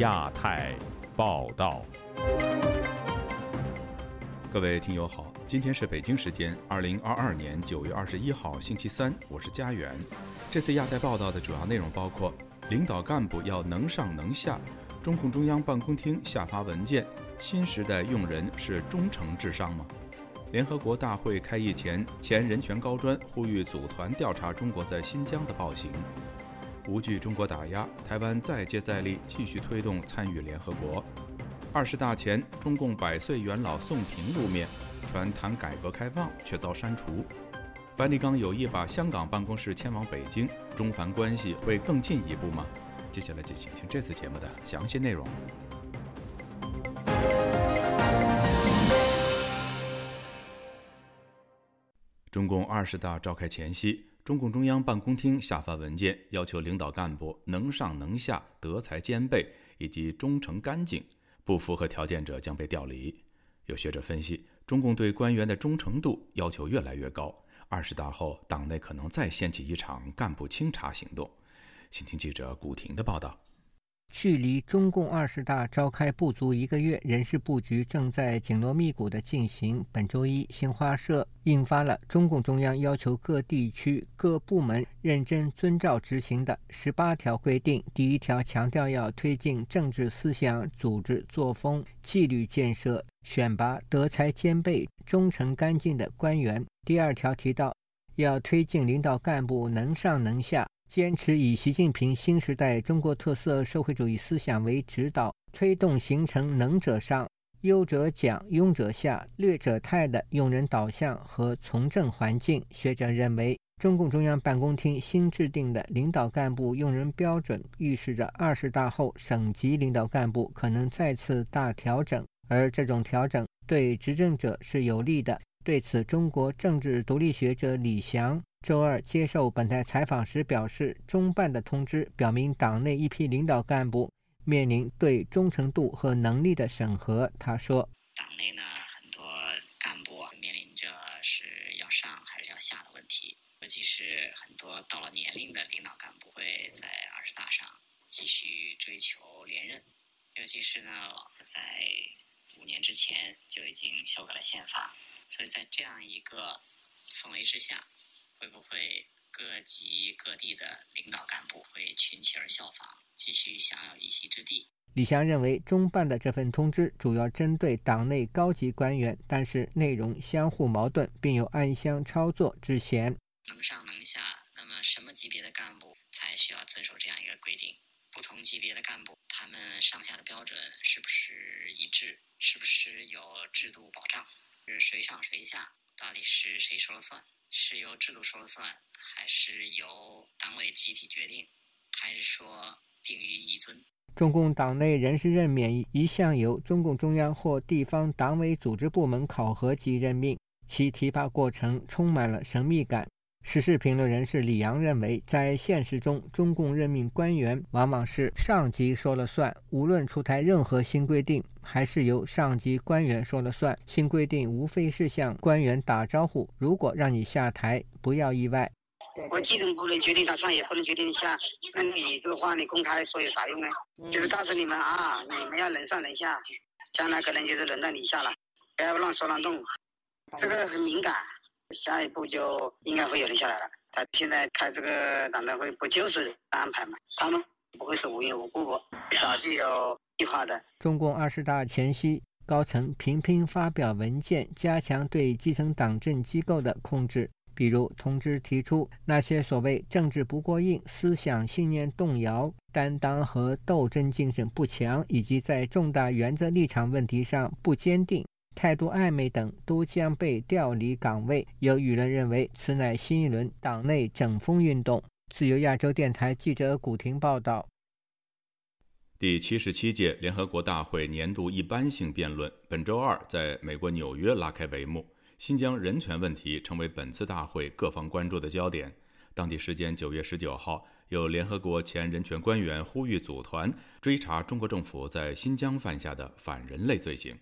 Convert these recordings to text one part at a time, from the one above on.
亚太报道。各位听友好，今天是北京时间二零二二年九月二十一号星期三，我是佳远。这次亚太报道的主要内容包括：领导干部要能上能下，中共中央办公厅下发文件，新时代用人是忠诚至上吗？联合国大会开议前，前人权高专呼吁组团调查中国在新疆的暴行。无惧中国打压，台湾再接再厉，继续推动参与联合国。二十大前，中共百岁元老宋平露面，传谈改革开放，却遭删除。梵蒂冈有意把香港办公室迁往北京，中梵关系会更进一步吗？接下来就请听这次节目的详细内容。中共二十大召开前夕，中共中央办公厅下发文件，要求领导干部能上能下、德才兼备以及忠诚干净，不符合条件者将被调离。有学者分析，中共对官员的忠诚度要求越来越高，二十大后党内可能再掀起一场干部清查行动。请听记者古婷的报道。距离中共二十大召开不足一个月，人事布局正在紧锣密鼓地进行。本周一，新华社印发了中共中央要求各地区各部门认真遵照执行的十八条规定。第一条强调要推进政治思想、组织作风、纪律建设，选拔德才兼备、忠诚干净的官员。第二条提到，要推进领导干部能上能下。坚持以习近平新时代中国特色社会主义思想为指导，推动形成能者上、优者奖、庸者下、劣者汰的用人导向和从政环境。学者认为，中共中央办公厅新制定的领导干部用人标准，预示着二十大后省级领导干部可能再次大调整，而这种调整对执政者是有利的。对此，中国政治独立学者李翔。周二接受本台采访时表示，中办的通知表明，党内一批领导干部面临对忠诚度和能力的审核。他说：“党内呢，很多干部面临着是要上还是要下的问题，尤其是很多到了年龄的领导干部会在二十大上继续追求连任，尤其是呢，在五年之前就已经修改了宪法，所以在这样一个氛围之下。”会不会各级各地的领导干部会群起而效仿，继续享有一席之地？李翔认为，中办的这份通知主要针对党内高级官员，但是内容相互矛盾，并有暗箱操作之嫌。能上能下，那么什么级别的干部才需要遵守这样一个规定？不同级别的干部，他们上下的标准是不是一致？是不是有制度保障？是谁上谁下？到底是谁说了算？是由制度说了算，还是由党委集体决定，还是说定于一尊？中共党内人事任免一向由中共中央或地方党委组织部门考核及任命，其提拔过程充满了神秘感。时事评论人士李阳认为，在现实中，中共任命官员往往是上级说了算，无论出台任何新规定，还是由上级官员说了算。新规定无非是向官员打招呼，如果让你下台，不要意外。我既然不能决定他上，也不能决定你下，那你这个话你公开说有啥用呢？就是告诉你们啊，你们要能上能下，将来可能就是轮到你下了，不要乱说乱动，这个很敏感。下一步就应该会有人下来了。他现在开这个党代会，不就是安排吗？他们不会是无缘无故，早就有计划的。中共二十大前夕，高层频频发表文件，加强对基层党政机构的控制。比如，通知提出，那些所谓政治不过硬、思想信念动摇、担当和斗争精神不强，以及在重大原则立场问题上不坚定。态度暧昧等都将被调离岗位。有舆论认为，此乃新一轮党内整风运动。自由亚洲电台记者古婷报道。第七十七届联合国大会年度一般性辩论本周二在美国纽约拉开帷幕。新疆人权问题成为本次大会各方关注的焦点。当地时间九月十九号，有联合国前人权官员呼吁组团追查中国政府在新疆犯下的反人类罪行。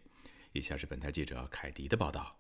以下是本台记者凯迪的报道。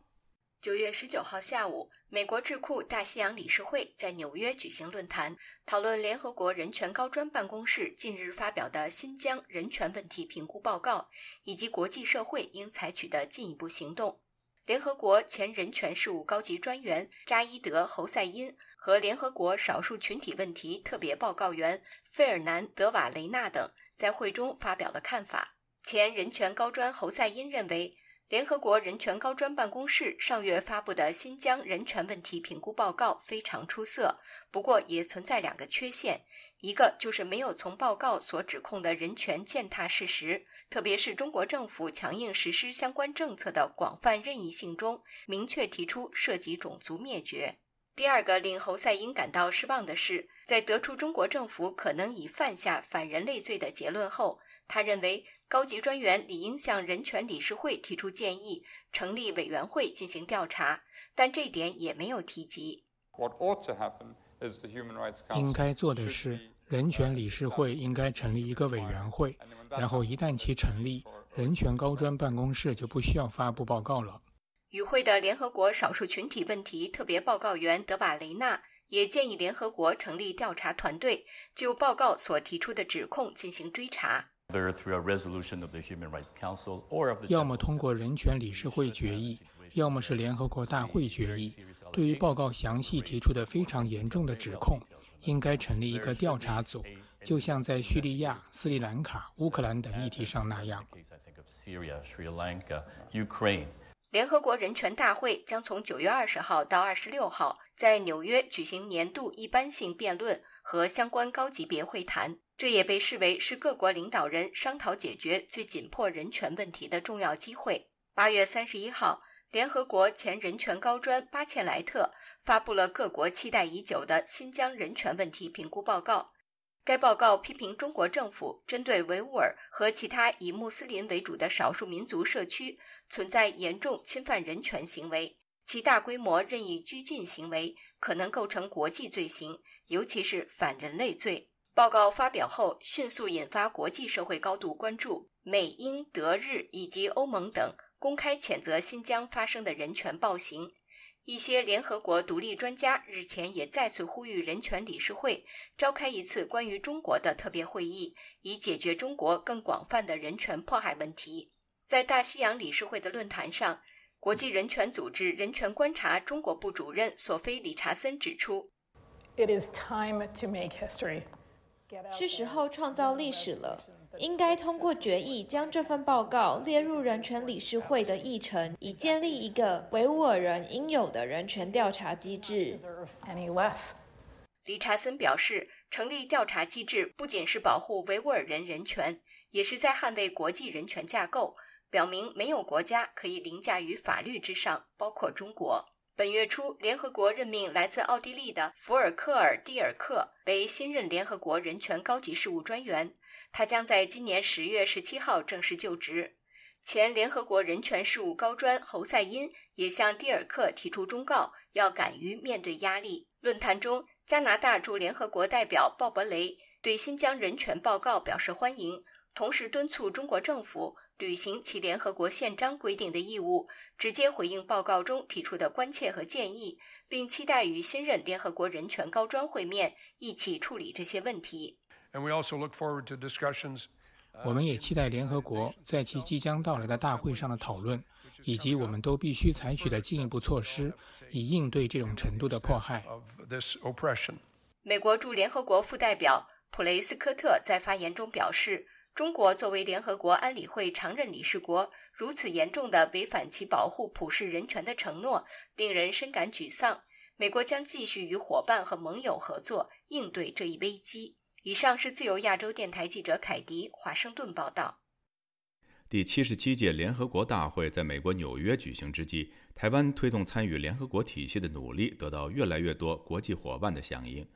九月十九号下午，美国智库大西洋理事会在纽约举行论坛，讨论联合国人权高专办公室近日发表的新疆人权问题评估报告，以及国际社会应采取的进一步行动。联合国前人权事务高级专员扎伊德·侯赛因和联合国少数群体问题特别报告员费尔南德·瓦雷纳等在会中发表了看法。前人权高专侯赛因认为。联合国人权高专办公室上月发布的新疆人权问题评估报告非常出色，不过也存在两个缺陷：一个就是没有从报告所指控的人权践踏事实，特别是中国政府强硬实施相关政策的广泛任意性中，明确提出涉及种族灭绝；第二个令侯赛因感到失望的是，在得出中国政府可能已犯下反人类罪的结论后，他认为。高级专员理应向人权理事会提出建议，成立委员会进行调查，但这点也没有提及。应该做的是，人权理事会应该成立一个委员会，然后一旦其成立，人权高专办公室就不需要发布报告了。与会的联合国少数群体问题特别报告员德瓦雷纳也建议联合国成立调查团队，就报告所提出的指控进行追查。要么通过人权理事会决议，要么是联合国大会决议。对于报告详细提出的非常严重的指控，应该成立一个调查组，就像在叙利亚、斯里兰卡、乌克兰等议题上那样。联合国人权大会将从九月二十号到二十六号在纽约举行年度一般性辩论和相关高级别会谈。这也被视为是各国领导人商讨解决最紧迫人权问题的重要机会。八月三十一号，联合国前人权高专巴切莱特发布了各国期待已久的新疆人权问题评估报告。该报告批评中国政府针对维吾尔和其他以穆斯林为主的少数民族社区存在严重侵犯人权行为，其大规模任意拘禁行为可能构成国际罪行，尤其是反人类罪。报告发表后，迅速引发国际社会高度关注。美、英、德、日以及欧盟等公开谴责新疆发生的人权暴行。一些联合国独立专家日前也再次呼吁人权理事会召开一次关于中国的特别会议，以解决中国更广泛的人权迫害问题。在大西洋理事会的论坛上，国际人权组织人权观察中国部主任索菲·理查森指出：“It is time to make history.” 是时候创造历史了，应该通过决议将这份报告列入人权理事会的议程，以建立一个维吾尔人应有的人权调查机制。理查森表示，成立调查机制不仅是保护维吾尔人人权，也是在捍卫国际人权架构，表明没有国家可以凌驾于法律之上，包括中国。本月初，联合国任命来自奥地利的福尔克尔·蒂尔克为新任联合国人权高级事务专员，他将在今年十月十七号正式就职。前联合国人权事务高专侯赛因也向蒂尔克提出忠告，要敢于面对压力。论坛中，加拿大驻联合国代表鲍勃雷对新疆人权报告表示欢迎，同时敦促中国政府。履行其联合国宪章规定的义务，直接回应报告中提出的关切和建议，并期待与新任联合国人权高专会面，一起处理这些问题。我们也期待联合国在其即将到来的大会上的讨论，以及我们都必须采取的进一步措施，以应对这种程度的迫害。美国驻联合国副代表普雷斯科特在发言中表示。中国作为联合国安理会常任理事国，如此严重的违反其保护普世人权的承诺，令人深感沮丧。美国将继续与伙伴和盟友合作，应对这一危机。以上是自由亚洲电台记者凯迪华盛顿报道。第七十七届联合国大会在美国纽约举行之际，台湾推动参与联合国体系的努力得到越来越多国际伙伴的响应。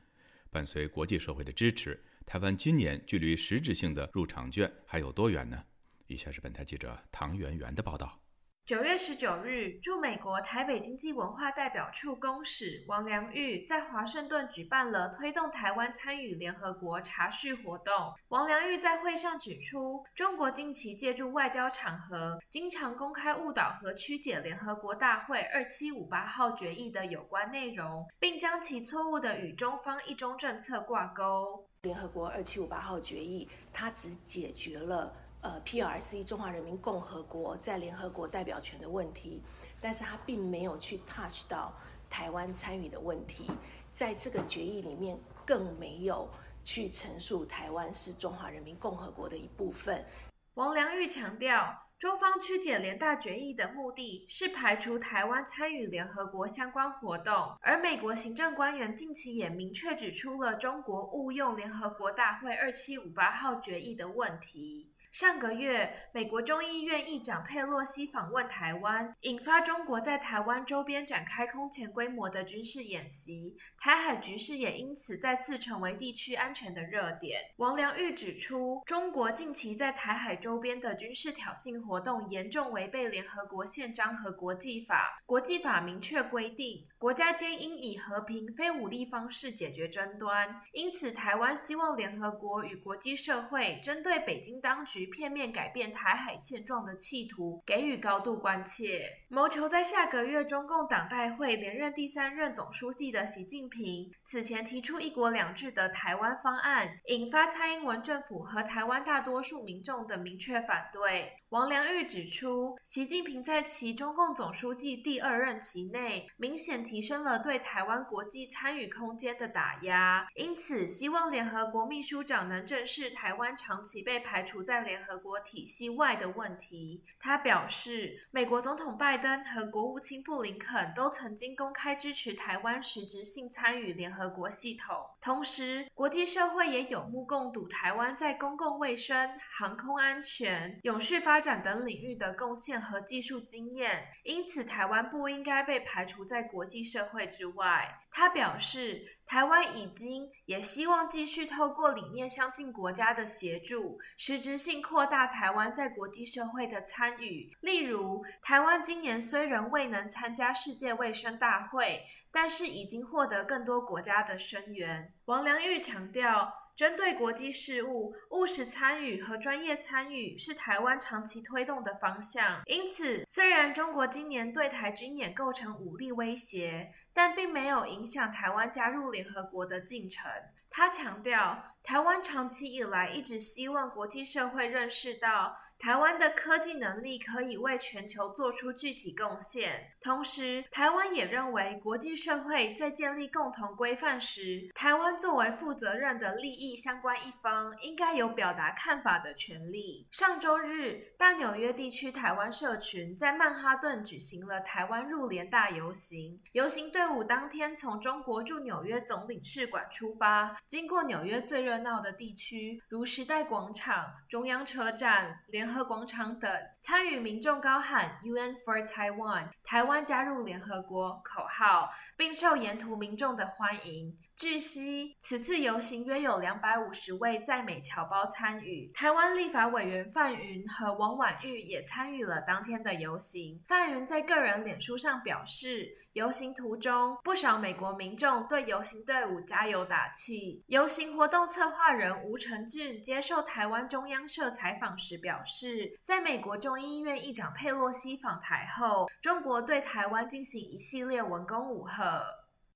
伴随国际社会的支持。台湾今年距离实质性的入场券还有多远呢？以下是本台记者唐媛媛的报道。九月十九日，驻美国台北经济文化代表处公使王良玉在华盛顿举办了推动台湾参与联合国茶叙活动。王良玉在会上指出，中国近期借助外交场合，经常公开误导和曲解联合国大会二七五八号决议的有关内容，并将其错误的与中方一中政策挂钩。联合国二七五八号决议，它只解决了。呃，P.R.C. 中华人民共和国在联合国代表权的问题，但是它并没有去 touch 到台湾参与的问题，在这个决议里面更没有去陈述台湾是中华人民共和国的一部分。王良玉强调，中方曲解联大决议的目的是排除台湾参与联合国相关活动，而美国行政官员近期也明确指出了中国误用联合国大会二七五八号决议的问题。上个月，美国众议院议长佩洛西访问台湾，引发中国在台湾周边展开空前规模的军事演习，台海局势也因此再次成为地区安全的热点。王良玉指出，中国近期在台海周边的军事挑衅活动严重违背联合国宪章和国际法。国际法明确规定，国家间应以和平、非武力方式解决争端。因此，台湾希望联合国与国际社会针对北京当局。片面改变台海现状的企图给予高度关切，谋求在下个月中共党代会连任第三任总书记的习近平，此前提出“一国两制”的台湾方案，引发蔡英文政府和台湾大多数民众的明确反对。王良玉指出，习近平在其中共总书记第二任期内，明显提升了对台湾国际参与空间的打压，因此希望联合国秘书长能正视台湾长期被排除在联合国体系外的问题。他表示，美国总统拜登和国务卿布林肯都曾经公开支持台湾实质性参与联合国系统，同时国际社会也有目共睹台湾在公共卫生、航空安全、永续发展等领域的贡献和技术经验，因此台湾不应该被排除在国际社会之外。他表示，台湾已经也希望继续透过理念相近国家的协助，实质性扩大台湾在国际社会的参与。例如，台湾今年虽然未能参加世界卫生大会，但是已经获得更多国家的声援。王良玉强调。针对国际事务，务实参与和专业参与是台湾长期推动的方向。因此，虽然中国今年对台军演构成武力威胁，但并没有影响台湾加入联合国的进程。他强调，台湾长期以来一直希望国际社会认识到。台湾的科技能力可以为全球做出具体贡献，同时，台湾也认为国际社会在建立共同规范时，台湾作为负责任的利益相关一方，应该有表达看法的权利。上周日，大纽约地区台湾社群在曼哈顿举行了台湾入联大游行，游行队伍当天从中国驻纽约总领事馆出发，经过纽约最热闹的地区，如时代广场、中央车站、联。合广场等参与民众高喊 “UN for Taiwan”（ 台湾加入联合国）口号，并受沿途民众的欢迎。据悉，此次游行约有两百五十位在美侨胞参与。台湾立法委员范云和王婉玉也参与了当天的游行。范云在个人脸书上表示，游行途中不少美国民众对游行队伍加油打气。游行活动策划人吴成俊接受台湾中央社采访时表示，在美国众议院议长佩洛西访台后，中国对台湾进行一系列文攻武吓。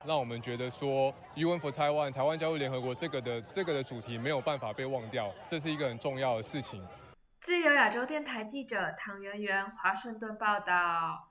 让我们觉得说，UN for Taiwan，台湾加入联合国这个的这个的主题没有办法被忘掉，这是一个很重要的事情。自由亚洲电台记者唐媛媛，华盛顿报道。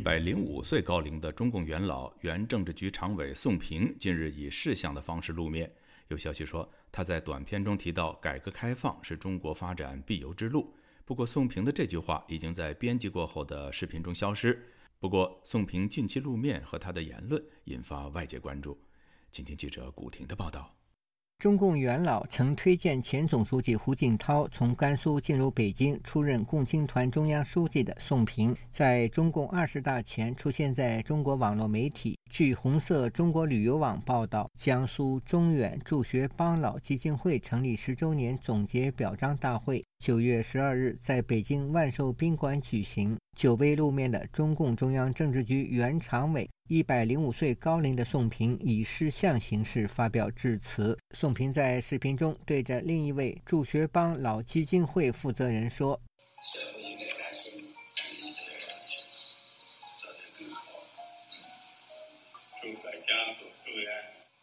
一百零五岁高龄的中共元老、原政治局常委宋平近日以视像的方式露面。有消息说，他在短片中提到，改革开放是中国发展必由之路。不过，宋平的这句话已经在编辑过后的视频中消失。不过，宋平近期露面和他的言论引发外界关注。请听记者古婷的报道。中共元老曾推荐前总书记胡锦涛从甘肃进入北京出任共青团中央书记的宋平，在中共二十大前出现在中国网络媒体。据红色中国旅游网报道，江苏中远助学帮老基金会成立十周年总结表彰大会九月十二日在北京万寿宾馆举行。久未露面的中共中央政治局原常委。一百零五岁高龄的宋平以视像形式发表致辞。宋平在视频中对着另一位助学帮老基金会负责人说：“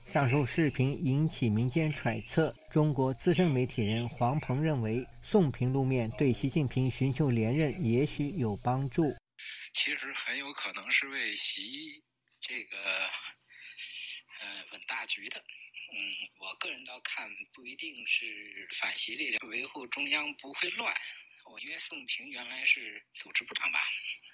上述视频引起民间揣测。中国资深媒体人黄鹏认为，宋平露面对习近平寻求连任也许有帮助。其实很有可能是为习。这个，呃，稳大局的，嗯，我个人倒看不一定是反习力量维护中央不会乱。我因为宋平原来是组织部长吧，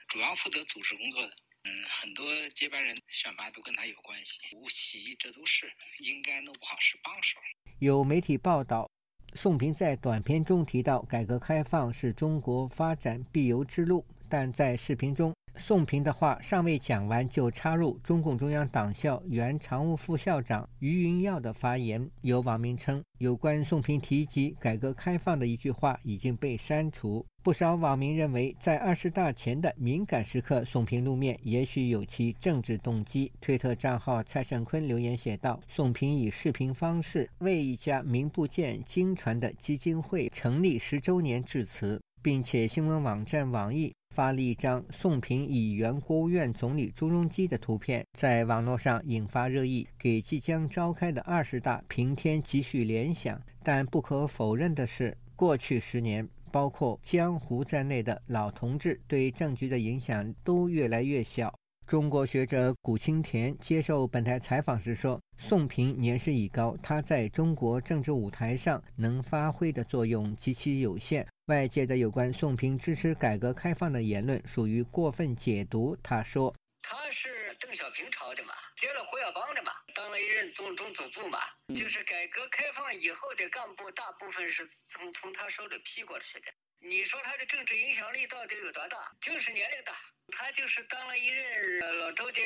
主要负责组织工作的，嗯，很多接班人选拔都跟他有关系，吴奇这都是应该弄不好是帮手。有媒体报道，宋平在短片中提到，改革开放是中国发展必由之路，但在视频中。宋平的话尚未讲完，就插入中共中央党校原常务副校长于云耀的发言。有网民称，有关宋平提及改革开放的一句话已经被删除。不少网民认为，在二十大前的敏感时刻，宋平露面也许有其政治动机。推特账号蔡胜坤留言写道：“宋平以视频方式为一家名不见经传的基金会成立十周年致辞，并且新闻网站网易。”发了一张宋平以原国务院总理朱镕基的图片，在网络上引发热议，给即将召开的二十大平添几许联想。但不可否认的是，过去十年，包括江湖在内的老同志对政局的影响都越来越小。中国学者谷青田接受本台采访时说：“宋平年事已高，他在中国政治舞台上能发挥的作用极其有限。外界的有关宋平支持改革开放的言论属于过分解读。”他说：“他是邓小平朝的嘛，接了胡耀邦的嘛，当了一任总中总部嘛，就是改革开放以后的干部大部分是从从他手里批过去的。你说他的政治影响力到底有多大？就是年龄大。”他就是当了一任老周的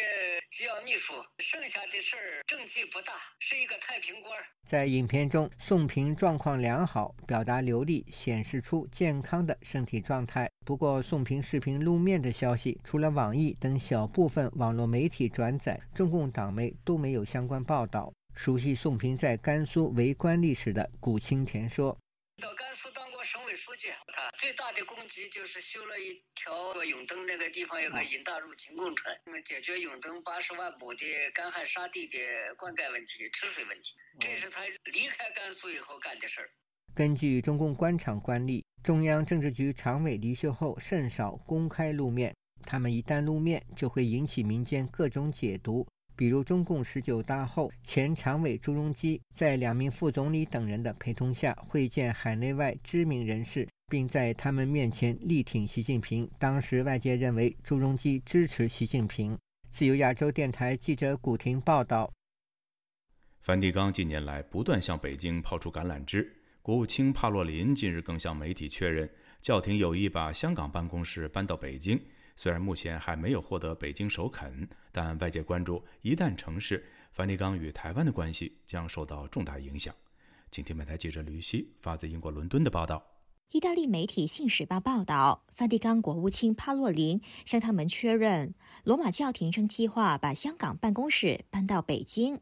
机要秘书，剩下的事儿政绩不大，是一个太平官。在影片中，宋平状况良好，表达流利，显示出健康的身体状态。不过，宋平视频露面的消息，除了网易等小部分网络媒体转载，中共党媒都没有相关报道。熟悉宋平在甘肃为官历史的古青田说。到甘肃当过省委书记，他最大的功绩就是修了一条永登那个地方有个引大入秦工程，那么解决永登八十万亩的干旱沙地的灌溉问题、吃水问题，这是他离开甘肃以后干的事儿。根据中共官场惯例，中央政治局常委离休后甚少公开露面，他们一旦露面，就会引起民间各种解读。比如，中共十九大后，前常委朱镕基在两名副总理等人的陪同下会见海内外知名人士，并在他们面前力挺习近平。当时外界认为朱镕基支持习近平。自由亚洲电台记者古婷报道。梵蒂冈近年来不断向北京抛出橄榄枝，国务卿帕洛林近日更向媒体确认，教廷有意把香港办公室搬到北京。虽然目前还没有获得北京首肯，但外界关注，一旦成事，梵蒂冈与台湾的关系将受到重大影响。请听本台记者吕希发自英国伦敦的报道。意大利媒体《信使报》报道，梵蒂冈国务卿帕洛林向他们确认，罗马教廷正计划把香港办公室搬到北京。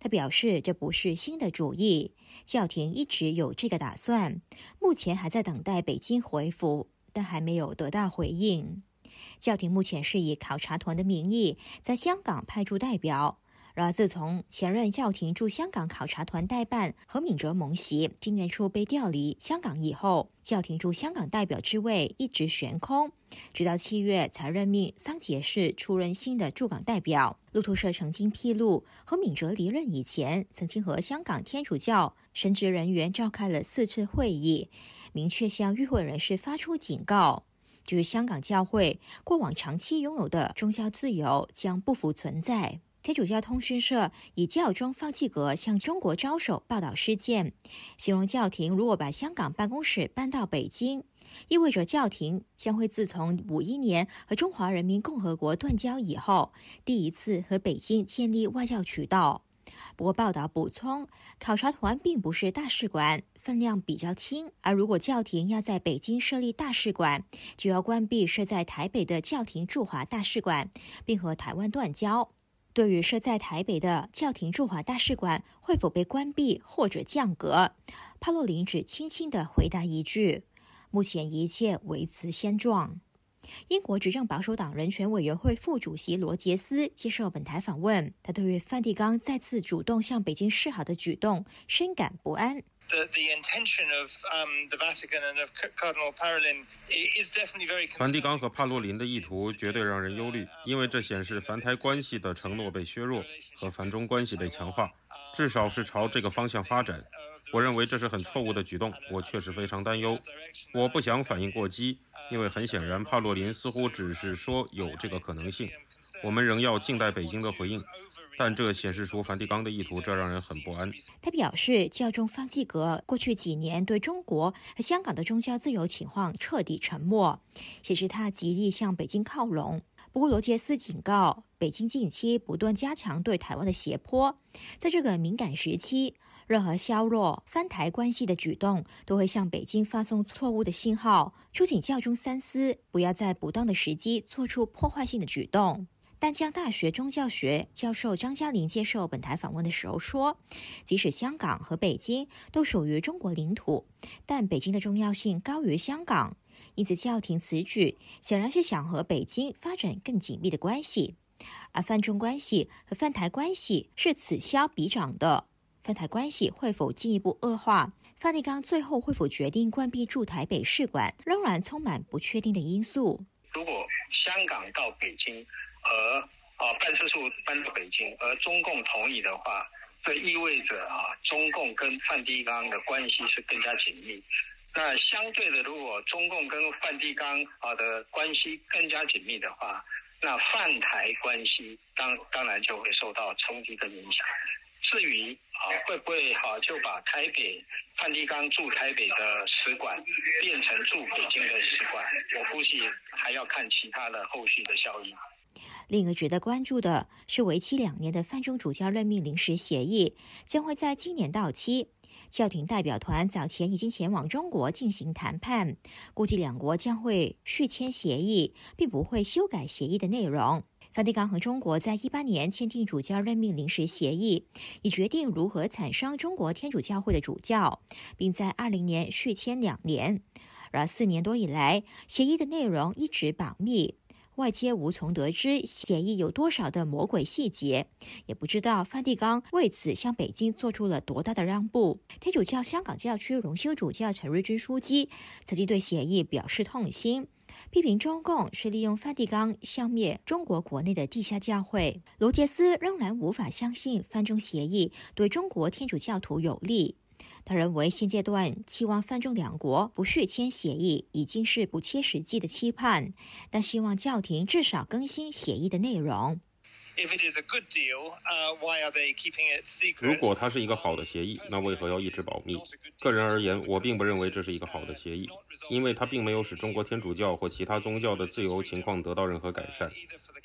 他表示，这不是新的主意，教廷一直有这个打算，目前还在等待北京回复，但还没有得到回应。教廷目前是以考察团的名义在香港派驻代表，然而，自从前任教廷驻香港考察团代办何敏哲蒙袭今年初被调离香港以后，教廷驻香港代表之位一直悬空，直到七月才任命桑杰士出任新的驻港代表。路透社曾经披露，何敏哲离任以前，曾经和香港天主教神职人员召开了四次会议，明确向与会人士发出警告，就是香港教会过往长期拥有的宗教自由将不复存在。天主教通讯社以教宗方济格向中国招手报道事件，形容教廷如果把香港办公室搬到北京，意味着教廷将会自从五一年和中华人民共和国断交以后，第一次和北京建立外交渠道。不过，报道补充，考察团并不是大使馆，分量比较轻。而如果教廷要在北京设立大使馆，就要关闭设在台北的教廷驻华大使馆，并和台湾断交。对于设在台北的教廷驻华大使馆会否被关闭或者降格，帕洛林只轻轻的回答一句：“目前一切维持现状。”英国执政保守党人权委员会副主席罗杰斯接受本台访问，他对于梵蒂冈再次主动向北京示好的举动深感不安。The the intention of um the Vatican and of Cardinal Parolin is definitely very. clear. 梵蒂冈和帕洛林的意图绝对让人忧虑，因为这显示梵台关系的承诺被削弱和梵中关系被强化，至少是朝这个方向发展。我认为这是很错误的举动，我确实非常担忧。我不想反应过激，因为很显然，帕洛林似乎只是说有这个可能性。我们仍要静待北京的回应。但这显示出梵蒂冈的意图，这让人很不安。他表示，教宗方济格过去几年对中国和香港的宗教自由情况彻底沉默，显示他极力向北京靠拢。不过，罗杰斯警告，北京近期不断加强对台湾的胁迫，在这个敏感时期，任何削弱翻台关系的举动都会向北京发送错误的信号，促请教宗三思，不要在不当的时机做出破坏性的举动。丹江大学宗教学教授张嘉玲接受本台访问的时候说：“即使香港和北京都属于中国领土，但北京的重要性高于香港，因此教廷此举显然是想和北京发展更紧密的关系。而泛中关系和泛台关系是此消彼长的，泛台关系会否进一步恶化？梵蒂冈最后会否决定关闭驻台北使馆，仍然充满不确定的因素。如果香港到北京。”而啊，办事处搬到北京，而中共同意的话，这意味着啊，中共跟梵蒂冈的关系是更加紧密。那相对的，如果中共跟梵蒂冈啊的关系更加紧密的话，那泛台关系当当然就会受到冲击跟影响。至于啊，会不会好就把台北梵蒂冈驻台北的使馆变成驻北京的使馆？我估计还要看其他的后续的效应。另一个值得关注的是，为期两年的范中主教任命临时协议将会在今年到期。教廷代表团早前已经前往中国进行谈判，估计两国将会续签协议，并不会修改协议的内容。梵蒂冈和中国在一八年签订主教任命临时协议，以决定如何产生中国天主教会的主教，并在二零年续签两年。而四年多以来，协议的内容一直保密。外界无从得知协议有多少的魔鬼细节，也不知道梵蒂冈为此向北京做出了多大的让步。天主教香港教区荣休主教陈瑞军书记曾经对协议表示痛心，批评中共是利用梵蒂冈消灭中国国内的地下教会。罗杰斯仍然无法相信梵中协议对中国天主教徒有利。他认为，现阶段期望泛中两国不续签协议已经是不切实际的期盼，但希望教廷至少更新协议的内容。如果它是一个好的协议，那为何要一直保密？个人而言，我并不认为这是一个好的协议，因为它并没有使中国天主教或其他宗教的自由情况得到任何改善。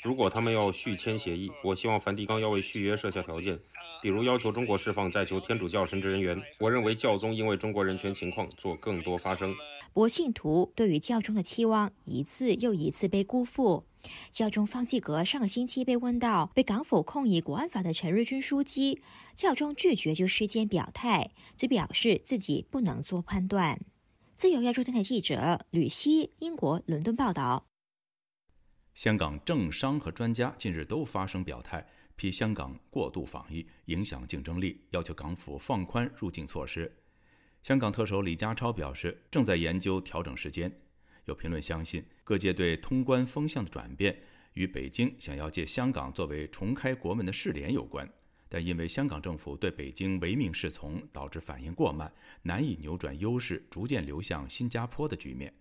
如果他们要续签协议，我希望梵蒂冈要为续约设下条件，比如要求中国释放在囚天主教神职人员。我认为教宗因为中国人权情况做更多发声。不过，信徒对于教宗的期望一次又一次被辜负。教宗方济格上个星期被问到被港府控以国安法的陈日军书记，教宗拒绝就事件表态，只表示自己不能做判断。自由亚洲电台记者吕希，英国伦敦报道。香港政商和专家近日都发声表态，批香港过度防疫影响竞争力，要求港府放宽入境措施。香港特首李家超表示，正在研究调整时间。有评论相信，各界对通关风向的转变与北京想要借香港作为重开国门的试点有关，但因为香港政府对北京唯命是从，导致反应过慢，难以扭转优势，逐渐流向新加坡的局面。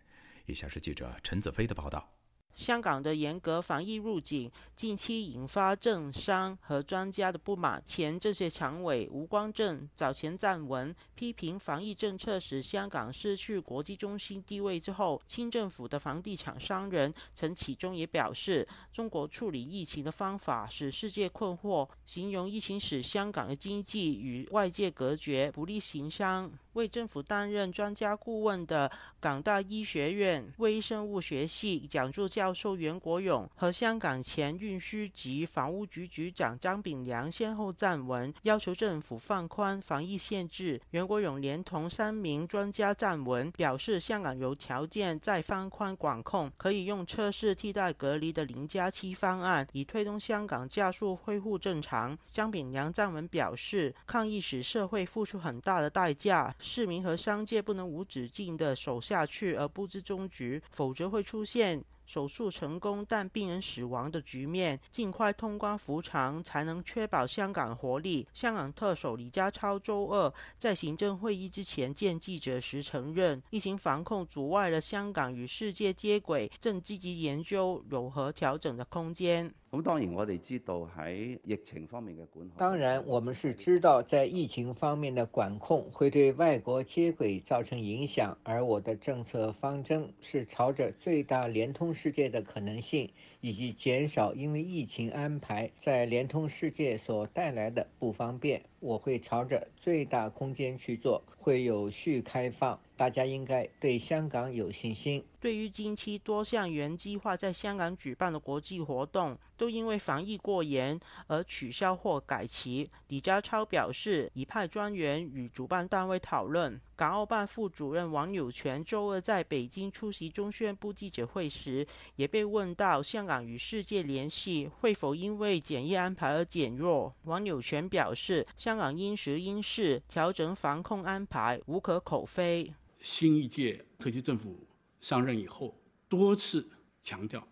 以下是记者陈子飞的报道。香港的严格防疫入境近期引发政商和专家的不满。前政协常委吴光正早前撰文批评防疫政策使香港失去国际中心地位之后，清政府的房地产商人陈启忠也表示，中国处理疫情的方法使世界困惑，形容疫情使香港的经济与外界隔绝，不利行商。为政府担任专家顾问的港大医学院微生物学系讲座教授袁国勇和香港前运输及房屋局局长张炳良先后撰文，要求政府放宽防疫限制。袁国勇连同三名专家撰文，表示香港有条件再放宽管控，可以用测试替代隔离的零加七方案，以推动香港加速恢复正常。张炳良撰文表示，抗疫使社会付出很大的代价。市民和商界不能无止境地守下去而不知终局，否则会出现。手术成功但病人死亡的局面，尽快通关复常，才能确保香港活力。香港特首李家超周二在行政会议之前见记者时承认，疫情防控阻碍了香港与世界接轨，正积极研究有何调整的空间。咁當然我哋知道喺疫情方面嘅管控，當然我們是知道在疫情方面的管控會對外國接軌造成影響，而我的政策方針是朝着最大連通世界的可能性，以及減少因為疫情安排在連通世界所帶來的不方便，我會朝着最大空間去做，會有序開放。大家应该对香港有信心。对于近期多项原计划在香港举办的国际活动，都因为防疫过严而取消或改期。李家超表示，已派专员与主办单位讨论。港澳办副主任王友權周二在北京出席中宣部记者会时，也被问到香港与世界联系会否因为检疫安排而减弱。王友權表示，香港因时因势调整防控安排，无可厚非。新一届特区政府上任以后，多次强调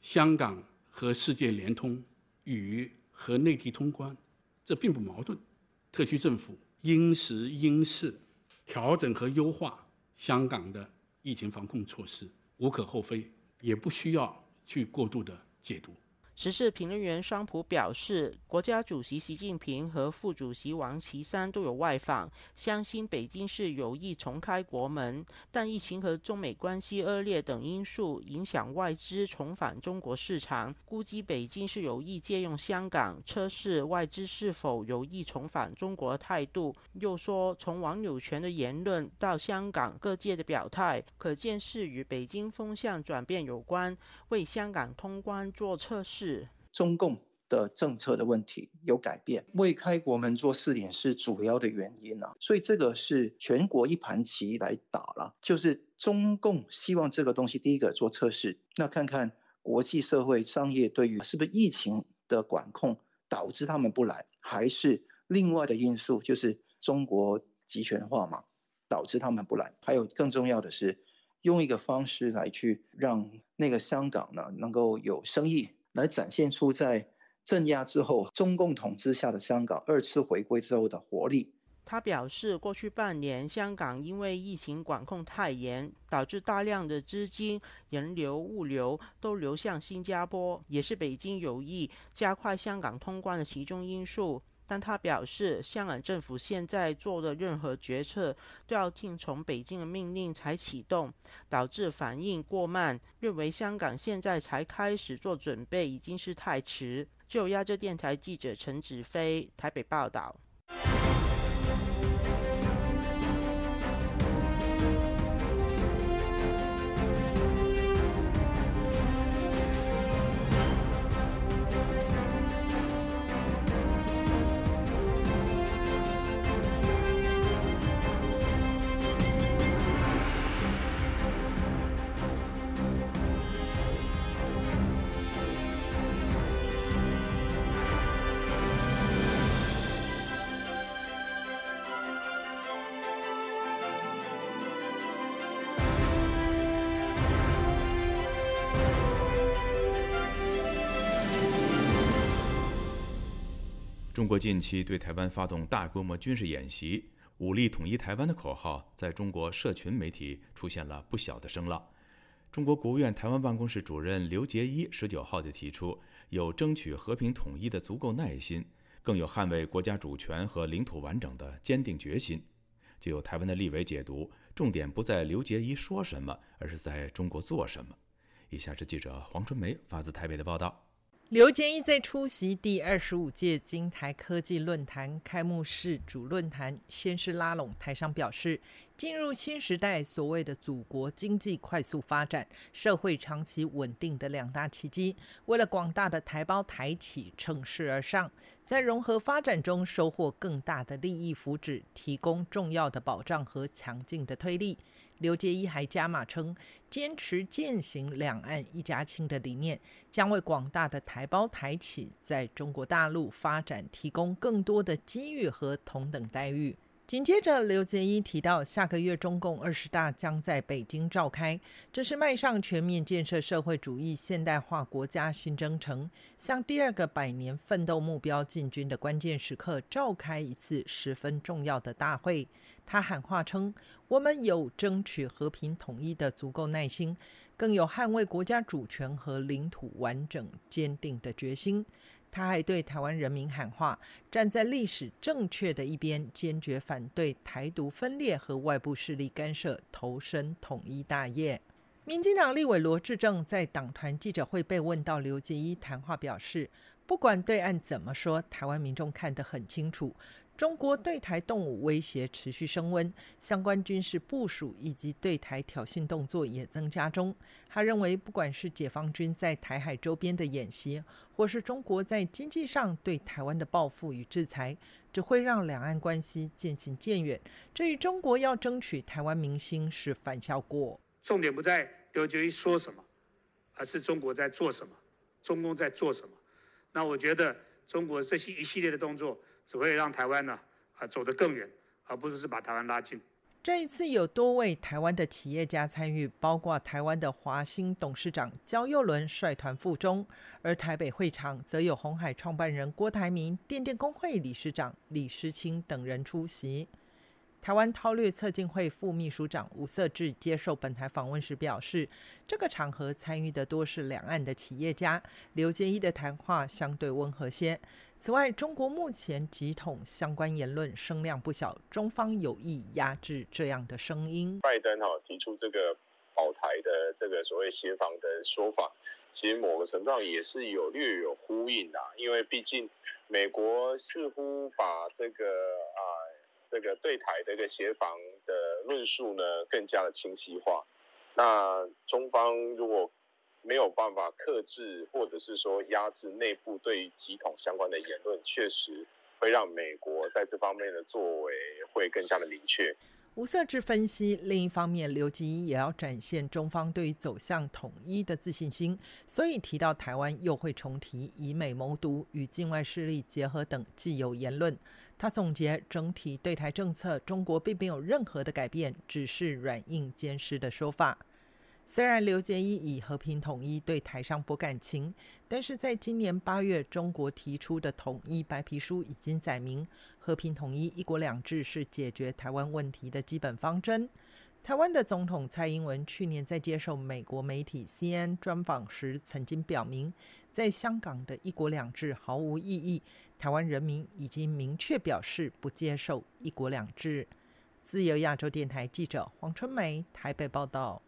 香港和世界联通与和内地通关，这并不矛盾。特区政府因时因势调整和优化香港的疫情防控措施，无可厚非，也不需要去过度的解读。时事評論員雙普表示，国家主席习近平和副主席王岐山都有外访，相信北京是有意重开国门，但疫情和中美关系恶劣等因素影响外资重返中国市场，估计北京是有意借用香港测试外资是否有意重返中国的態度。又说，从王友权的言论到香港各界的表态，可见是与北京风向转变有关，为香港通关做测试是。中共的政策的问题有改变，未开国门做试点是主要的原因啊，所以这个是全国一盘棋来打了，就是中共希望这个东西第一个做测试，那看看国际社会商业对于是不是疫情的管控导致他们不来，还是另外的因素，就是中国集权化嘛，导致他们不来。还有更重要的是用一个方式来去让那个香港呢能够有生意。来展现出在镇压之后，中共统治下的香港二次回归之后的活力。他表示，过去半年香港因为疫情管控太严，导致大量的资金、人流、物流都流向新加坡，也是北京有意加快香港通关的其中因素。但他表示，香港政府现在做的任何决策都要听从北京的命令才启动，导致反应过慢。认为香港现在才开始做准备已经是太迟。就亚洲电台记者陈子飞台北报道。中国近期对台湾发动大规模军事演习，“武力统一台湾”的口号在中国社群媒体出现了不小的声浪。中国国务院台湾办公室主任刘结一十九号就提出，有争取和平统一的足够耐心，更有捍卫国家主权和领土完整的坚定决心。就有台湾的立委解读，重点不在刘结一说什么，而是在中国做什么。以下是记者黄春梅发自台北的报道。刘建一在出席第二十五届金台科技论坛开幕式主论坛，先是拉拢台商，表示进入新时代，所谓的祖国经济快速发展、社会长期稳定的两大契机，为了广大的台胞台企乘势而上，在融合发展中收获更大的利益福祉，提供重要的保障和强劲的推力。刘杰一还加码称，坚持践行两岸一家亲的理念，将为广大的台胞台企在中国大陆发展提供更多的机遇和同等待遇。紧接着，刘杰一提到，下个月中共二十大将在北京召开，这是迈上全面建设社会主义现代化国家新征程、向第二个百年奋斗目标进军的关键时刻，召开一次十分重要的大会。他喊话称：“我们有争取和平统一的足够耐心，更有捍卫国家主权和领土完整坚定的决心。”他还对台湾人民喊话：站在历史正确的一边，坚决反对台独分裂和外部势力干涉，投身统一大业。民进党立委罗志正在党团记者会被问到刘杰一谈话，表示：不管对岸怎么说，台湾民众看得很清楚。中国对台动武威胁持续升温，相关军事部署以及对台挑衅动作也增加中。他认为，不管是解放军在台海周边的演习，或是中国在经济上对台湾的报复与制裁，只会让两岸关系渐行渐远。这与中国要争取台湾民心是反效果。重点不在刘杰一说什么，而是中国在做什么，中共在做什么。那我觉得，中国这些一系列的动作。只会让台湾呢啊走得更远，而不是是把台湾拉近。这一次有多位台湾的企业家参与，包括台湾的华兴董事长焦佑伦率团赴中，而台北会场则有红海创办人郭台铭、电电工会理事长李时清等人出席。台湾韬略策进会副秘书长吴色志接受本台访问时表示，这个场合参与的多是两岸的企业家，刘建一的谈话相对温和些。此外，中国目前集统相关言论声量不小，中方有意压制这样的声音。拜登哈提出这个保台的这个所谓协防的说法，其实某个程度上也是有略有呼应的，因为毕竟美国似乎把这个啊。这个对台的一个协防的论述呢，更加的清晰化。那中方如果没有办法克制，或者是说压制内部对于集统相关的言论，确实会让美国在这方面的作为会更加的明确。吴色志分析，另一方面，刘吉一也要展现中方对于走向统一的自信心，所以提到台湾又会重提以美谋独、与境外势力结合等既有言论。他总结整体对台政策，中国并没有任何的改变，只是软硬兼施的说法。虽然刘杰一以和平统一对台商博感情，但是在今年八月，中国提出的统一白皮书已经载明，和平统一、一国两制是解决台湾问题的基本方针。台湾的总统蔡英文去年在接受美国媒体 CN 专访时，曾经表明，在香港的一国两制毫无意义。台湾人民已经明确表示不接受一国两制。自由亚洲电台记者黄春梅台北报道。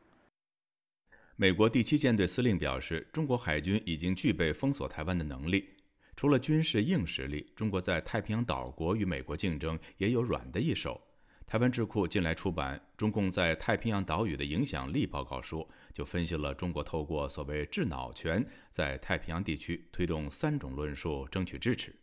美国第七舰队司令表示，中国海军已经具备封锁台湾的能力。除了军事硬实力，中国在太平洋岛国与美国竞争也有软的一手。台湾智库近来出版《中共在太平洋岛屿的影响力》报告书，就分析了中国透过所谓“智脑权”在太平洋地区推动三种论述，争取支持。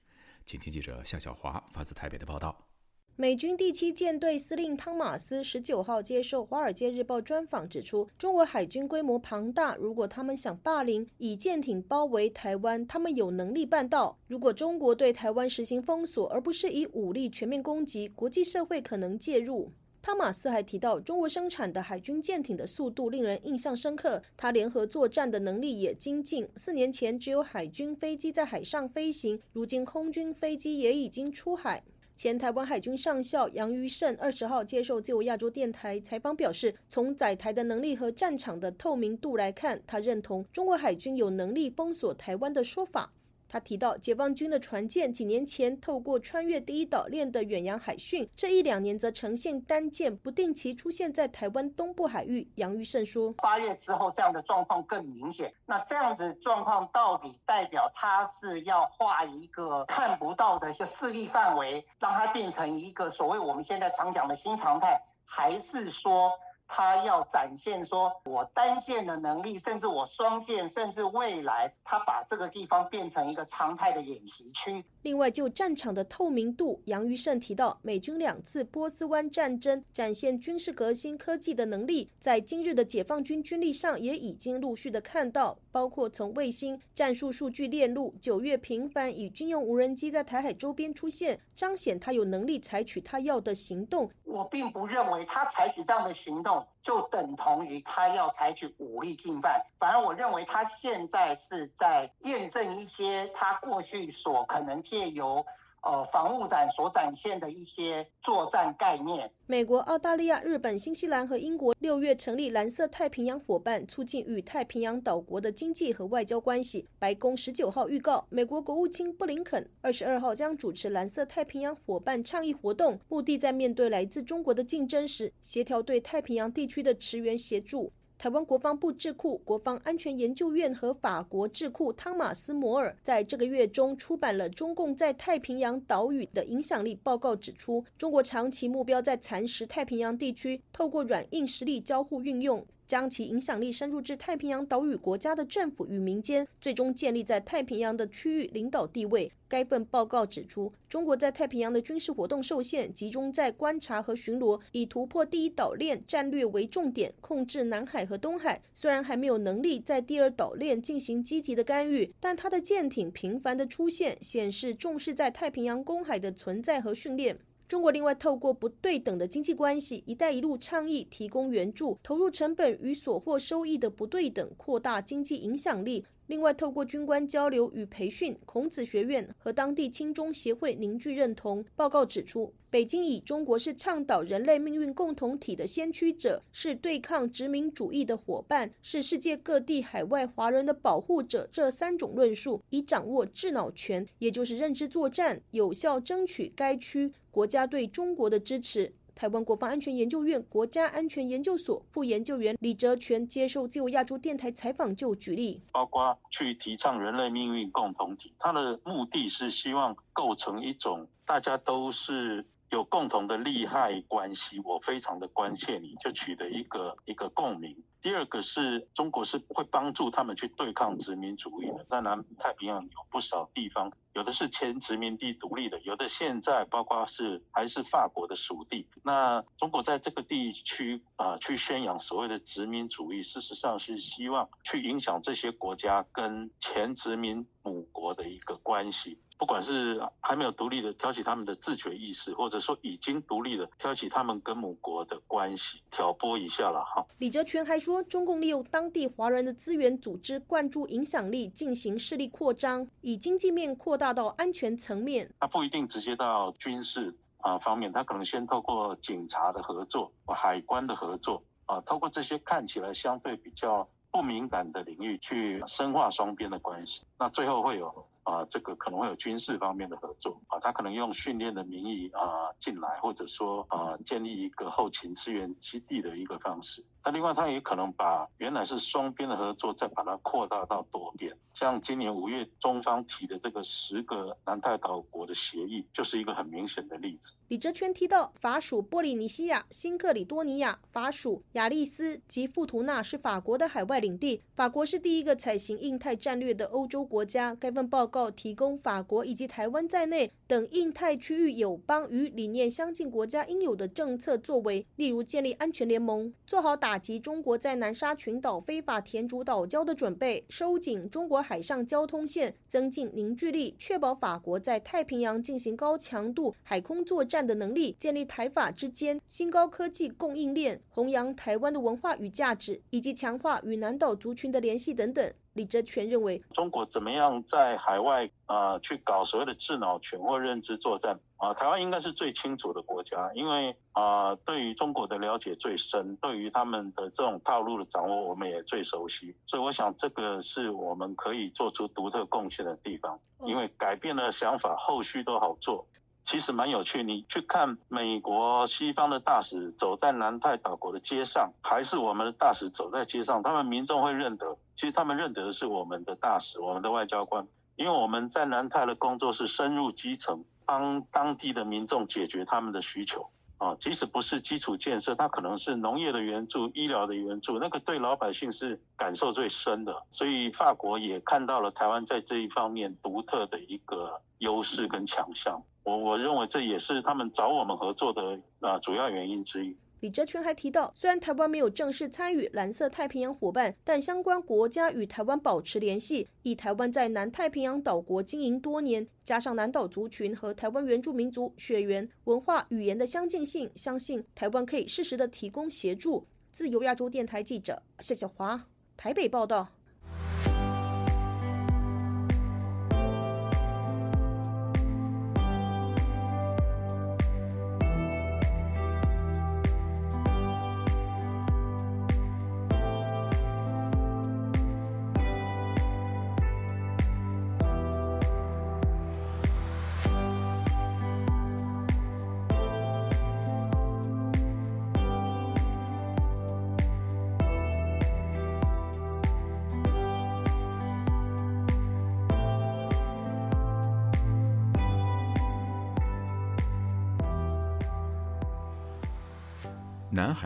请听记者夏小华发自台北的报道。美军第七舰队司令汤马斯十九号接受《华尔街日报》专访，指出中国海军规模庞大，如果他们想霸凌、以舰艇包围台湾，他们有能力办到。如果中国对台湾实行封锁，而不是以武力全面攻击，国际社会可能介入。汤马斯还提到，中国生产的海军舰艇的速度令人印象深刻，它联合作战的能力也精进。四年前只有海军飞机在海上飞行，如今空军飞机也已经出海。前台湾海军上校杨于胜二十号接受自由亚洲电台采访表示，从载台的能力和战场的透明度来看，他认同中国海军有能力封锁台湾的说法。他提到，解放军的船舰几年前透过穿越第一岛链的远洋海训，这一两年则呈现单舰不定期出现在台湾东部海域。杨玉胜说：“八月之后，这样的状况更明显。那这样子状况到底代表他是要画一个看不到的一个势力范围，让它变成一个所谓我们现在常讲的新常态，还是说？”他要展现说，我单舰的能力，甚至我双舰，甚至未来他把这个地方变成一个常态的演习区。另外，就战场的透明度，杨于胜提到，美军两次波斯湾战争展现军事革新科技的能力，在今日的解放军军力上也已经陆续的看到，包括从卫星战术数据链路，九月频繁以军用无人机在台海周边出现，彰显他有能力采取他要的行动。我并不认为他采取这样的行动就等同于他要采取武力进犯，反而我认为他现在是在验证一些他过去所可能借由。呃，防务展所展现的一些作战概念。美国、澳大利亚、日本、新西兰和英国六月成立蓝色太平洋伙伴，促进与太平洋岛国的经济和外交关系。白宫十九号预告，美国国务卿布林肯二十二号将主持蓝色太平洋伙伴倡议活动，目的在面对来自中国的竞争时，协调对太平洋地区的驰援协助。台湾国防部智库国防安全研究院和法国智库汤马斯·摩尔在这个月中出版了《中共在太平洋岛屿的影响力》报告，指出中国长期目标在蚕食太平洋地区，透过软硬实力交互运用。将其影响力深入至太平洋岛屿国家的政府与民间，最终建立在太平洋的区域领导地位。该份报告指出，中国在太平洋的军事活动受限，集中在观察和巡逻，以突破第一岛链战略为重点，控制南海和东海。虽然还没有能力在第二岛链进行积极的干预，但它的舰艇频繁的出现，显示重视在太平洋公海的存在和训练。中国另外透过不对等的经济关系、“一带一路”倡议提供援助，投入成本与所获收益的不对等，扩大经济影响力。另外，透过军官交流与培训，孔子学院和当地亲中协会凝聚认同。报告指出，北京以中国是倡导人类命运共同体的先驱者，是对抗殖民主义的伙伴，是世界各地海外华人的保护者这三种论述，以掌握智脑权，也就是认知作战，有效争取该区。国家对中国的支持。台湾国防安全研究院国家安全研究所副研究员李哲全接受自由亚洲电台采访就举例，包括去提倡人类命运共同体，它的目的是希望构成一种大家都是。有共同的利害关系，我非常的关切你，就取得一个一个共鸣。第二个是中国是会帮助他们去对抗殖民主义的，在南太平洋有不少地方，有的是前殖民地独立的，有的现在包括是还是法国的属地。那中国在这个地区啊，去宣扬所谓的殖民主义，事实上是希望去影响这些国家跟前殖民母国的一个关系。不管是还没有独立的挑起他们的自觉意识，或者说已经独立的挑起他们跟母国的关系，挑拨一下了哈。李哲全还说，中共利用当地华人的资源组织灌注影响力，进行势力扩张，以经济面扩大大到安全层面。他不一定直接到军事啊方面，他可能先透过警察的合作、海关的合作啊，透过这些看起来相对比较不敏感的领域去深化双边的关系，那最后会有。啊，这个可能会有军事方面的合作啊，他可能用训练的名义啊进来，或者说啊建立一个后勤支援基地的一个方式。那另外，他也可能把原来是双边的合作，再把它扩大到多边。像今年五月中方提的这个十个南太岛国的协议，就是一个很明显的例子。李哲圈提到，法属波利尼西亚、新克里多尼亚、法属亚利斯及富图纳是法国的海外领地。法国是第一个采行印太战略的欧洲国。家。该份报告提供法国以及台湾在内等印太区域友邦与理念相近国家应有的政策作为，例如建立安全联盟，做好打击中国在南沙群岛非法填筑岛礁的准备，收紧中国海上交通线，增进凝聚力，确保法国在太平洋进行高强度海空作战的能力，建立台法之间新高科技供应链，弘扬台湾的文化与价值，以及强化与南岛族群的联系等等。李哲全认为，中国怎么样在海外啊去搞所谓的智脑权或认知作战啊？台湾应该是最清楚的国家，因为啊对于中国的了解最深，对于他们的这种套路的掌握，我们也最熟悉。所以我想，这个是我们可以做出独特贡献的地方，因为改变了想法，后续都好做。其实蛮有趣，你去看美国西方的大使走在南太岛国的街上，还是我们的大使走在街上，他们民众会认得。其实他们认得的是我们的大使，我们的外交官，因为我们在南太的工作是深入基层，帮当地的民众解决他们的需求。啊，即使不是基础建设，它可能是农业的援助、医疗的援助，那个对老百姓是感受最深的。所以法国也看到了台湾在这一方面独特的一个优势跟强项。我我认为这也是他们找我们合作的啊主要原因之一。李哲全还提到，虽然台湾没有正式参与蓝色太平洋伙伴，但相关国家与台湾保持联系。以台湾在南太平洋岛国经营多年，加上南岛族群和台湾原住民族血缘、文化、语言的相近性，相信台湾可以适时的提供协助。自由亚洲电台记者谢小华台北报道。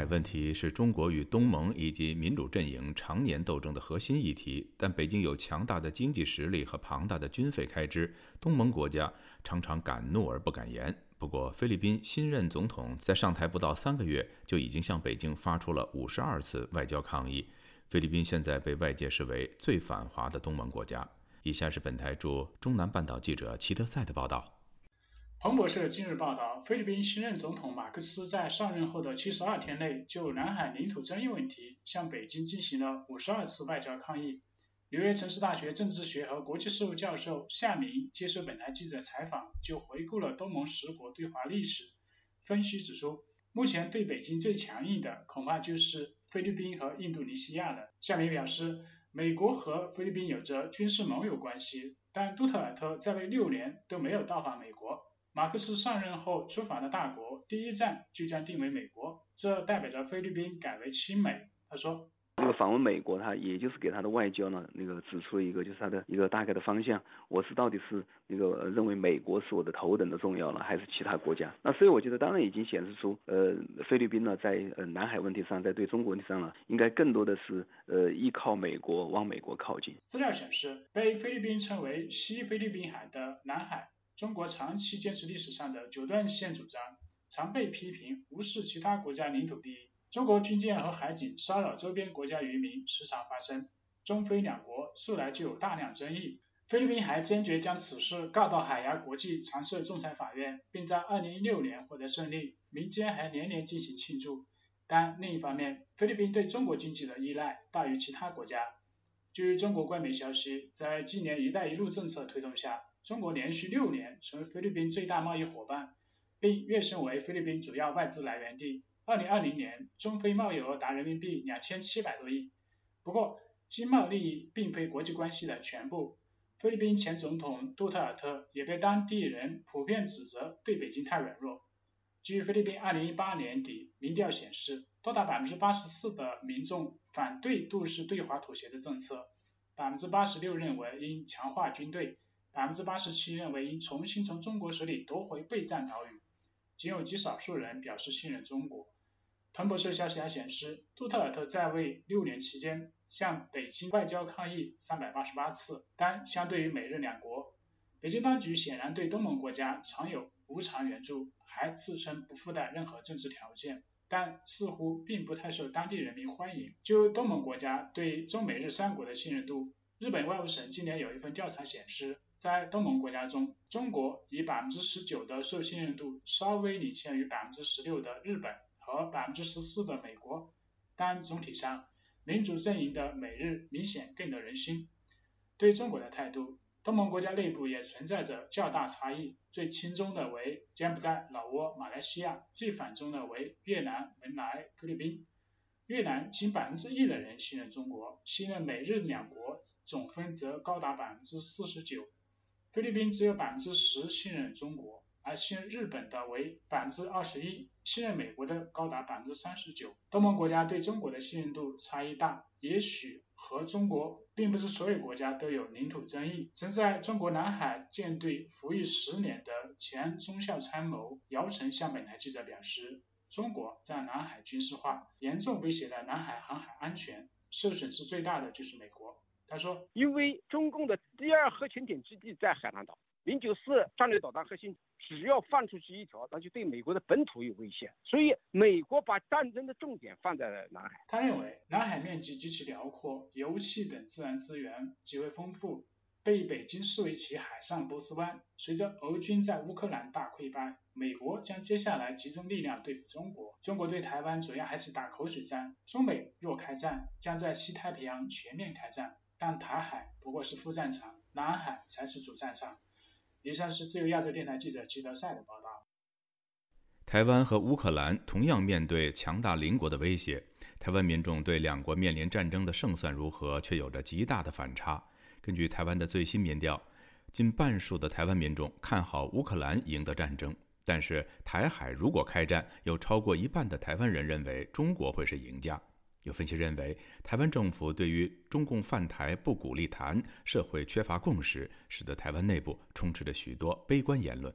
问题是中国与东盟以及民主阵营常年斗争的核心议题，但北京有强大的经济实力和庞大的军费开支，东盟国家常常敢怒而不敢言。不过，菲律宾新任总统在上台不到三个月，就已经向北京发出了五十二次外交抗议。菲律宾现在被外界视为最反华的东盟国家。以下是本台驻中南半岛记者齐德赛的报道。彭博社近日报道，菲律宾新任总统马克思在上任后的七十二天内，就南海领土争议问题向北京进行了五十二次外交抗议。纽约城市大学政治学和国际事务教授夏明接受本台记者采访，就回顾了东盟十国对华历史，分析指出，目前对北京最强硬的恐怕就是菲律宾和印度尼西亚了。夏明表示，美国和菲律宾有着军事盟友关系，但杜特尔特在位六年都没有到访美国。马克思上任后出访的大国，第一站就将定为美国，这代表着菲律宾改为亲美。他说，那个访问美国，他也就是给他的外交呢，那个指出了一个就是他的一个大概的方向。我是到底是那个认为美国是我的头等的重要呢，还是其他国家？那所以我觉得，当然已经显示出，呃，菲律宾呢，在呃南海问题上，在对中国问题上呢，应该更多的是呃依靠美国，往美国靠近。资料显示，被菲律宾称为西菲律宾海的南海。中国长期坚持历史上的九段线主张，常被批评无视其他国家领土利益。中国军舰和海警骚扰周边国家渔民时常发生，中菲两国素来就有大量争议。菲律宾还坚决将此事告到海牙国际常设仲裁法院，并在二零一六年获得胜利，民间还年年进行庆祝。但另一方面，菲律宾对中国经济的依赖大于其他国家。据中国官媒消息，在今年“一带一路”政策推动下，中国连续六年成为菲律宾最大贸易伙伴，并跃升为菲律宾主要外资来源地。二零二零年，中非贸易额达人民币两千七百多亿。不过，经贸利益并非国际关系的全部。菲律宾前总统杜特尔特也被当地人普遍指责对北京太软弱。据菲律宾二零一八年底民调显示，多达百分之八十四的民众反对杜氏对华妥协的政策，百分之八十六认为应强化军队。百分之八十七认为应重新从中国手里夺回备战岛屿，仅有极少数人表示信任中国。彭博社消息还显示，杜特尔特在位六年期间向北京外交抗议三百八十八次，但相对于美日两国，北京当局显然对东盟国家常有无偿援助，还自称不附带任何政治条件，但似乎并不太受当地人民欢迎。就东盟国家对中美日三国的信任度，日本外务省今年有一份调查显示，在东盟国家中，中国以百分之十九的受信任度稍微领先于百分之十六的日本。和百分之十四的美国，但总体上，民主阵营的美日明显更得人心。对中国的态度，东盟国家内部也存在着较大差异。最亲中的为柬埔寨、老挝、马来西亚；最反中的为越南、文莱、菲律宾。越南仅百分之一的人信任中国，信任美日两国总分则高达百分之四十九。菲律宾只有百分之十信任中国。而信任日本的为百分之二十一，信任美国的高达百分之三十九。东盟国家对中国的信任度差异大，也许和中国并不是所有国家都有领土争议。曾在中国南海舰队服役十年的前中校参谋姚晨向本台记者表示，中国在南海军事化，严重威胁了南海航海安全，受损失最大的就是美国。他说，因为中共的第二核潜艇基地在海南岛。零九四战略导弹核心，只要放出去一条，那就对美国的本土有威胁。所以美国把战争的重点放在了南海。他认为，南海面积极其辽阔，油气等自然资源极为丰富，被北京视为其海上波斯湾。随着俄军在乌克兰大溃败，美国将接下来集中力量对付中国。中国对台湾主要还是打口水战。中美若开战，将在西太平洋全面开战，但台海不过是副战场，南海才是主战场。以上是自由亚洲电台记者吉德赛的报道。台湾和乌克兰同样面对强大邻国的威胁，台湾民众对两国面临战争的胜算如何，却有着极大的反差。根据台湾的最新民调，近半数的台湾民众看好乌克兰赢得战争，但是台海如果开战，有超过一半的台湾人认为中国会是赢家。有分析认为，台湾政府对于中共犯台不鼓励谈，社会缺乏共识，使得台湾内部充斥着许多悲观言论。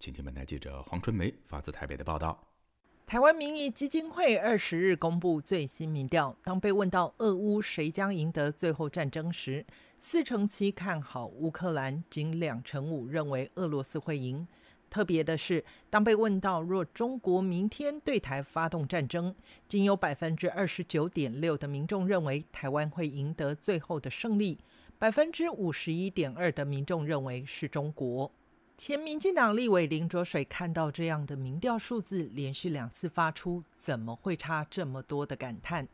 请听本台记者黄春梅发自台北的报道。台湾民意基金会二十日公布最新民调，当被问到俄乌谁将赢得最后战争时，四成七看好乌克兰，仅两成五认为俄罗斯会赢。特别的是，当被问到若中国明天对台发动战争，仅有百分之二十九点六的民众认为台湾会赢得最后的胜利，百分之五十一点二的民众认为是中国。前民进党立委林卓水看到这样的民调数字，连续两次发出“怎么会差这么多”的感叹。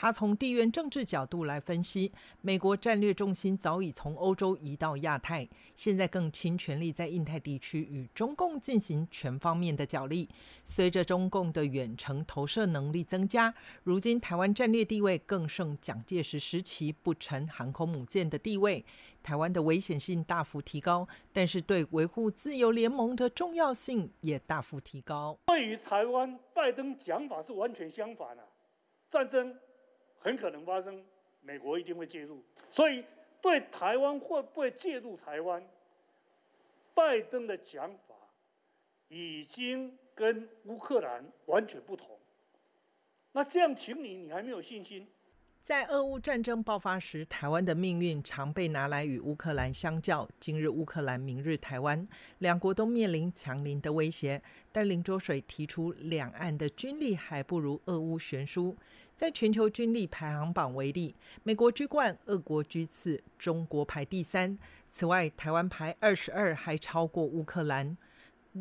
他从地缘政治角度来分析，美国战略重心早已从欧洲移到亚太，现在更倾全力在印太地区与中共进行全方面的角力。随着中共的远程投射能力增加，如今台湾战略地位更胜蒋介石时期不成航空母舰的地位，台湾的危险性大幅提高，但是对维护自由联盟的重要性也大幅提高。对于台湾，拜登讲法是完全相反的，战争。很可能发生，美国一定会介入，所以对台湾会不会介入台湾，拜登的讲法已经跟乌克兰完全不同。那这样请你，你还没有信心？在俄乌战争爆发时，台湾的命运常被拿来与乌克兰相较。今日乌克兰，明日台湾，两国都面临强邻的威胁。但林卓水提出，两岸的军力还不如俄乌悬殊。在全球军力排行榜为例，美国居冠，俄国居次，中国排第三。此外，台湾排二十二，还超过乌克兰。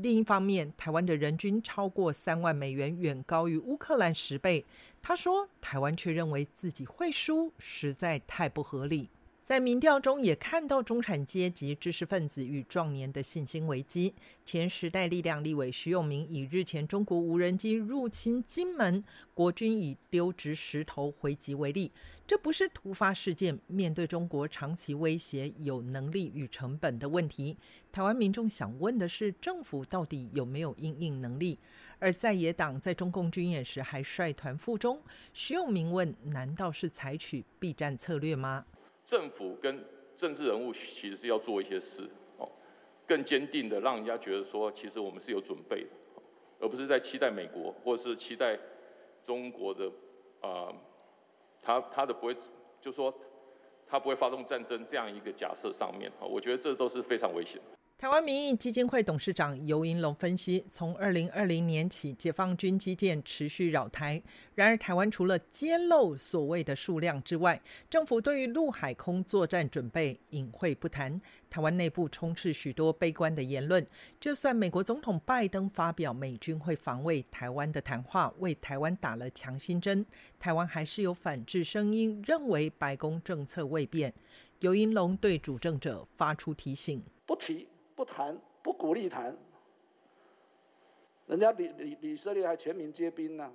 另一方面，台湾的人均超过三万美元，远高于乌克兰十倍。他说，台湾却认为自己会输，实在太不合理。在民调中也看到中产阶级、知识分子与壮年的信心危机。前时代力量立委徐永明以日前中国无人机入侵金门，国军以丢掷石头回击为例，这不是突发事件。面对中国长期威胁，有能力与成本的问题，台湾民众想问的是，政府到底有没有应应能力？而在野党在中共军演时还率团赴中，徐永明问：难道是采取避战策略吗？政府跟政治人物其实是要做一些事，哦，更坚定的让人家觉得说，其实我们是有准备的，而不是在期待美国或者是期待中国的呃，他他的不会，就说他不会发动战争这样一个假设上面哦，我觉得这都是非常危险。台湾民意基金会董事长尤银龙分析，从二零二零年起，解放军基建持续扰台。然而，台湾除了揭露所谓的数量之外，政府对于陆海空作战准备隐晦不谈。台湾内部充斥许多悲观的言论。就算美国总统拜登发表美军会防卫台湾的谈话，为台湾打了强心针，台湾还是有反制声音，认为白宫政策未变。尤银龙对主政者发出提醒：不提。不谈，不鼓励谈。人家以以以色列还全民皆兵呢，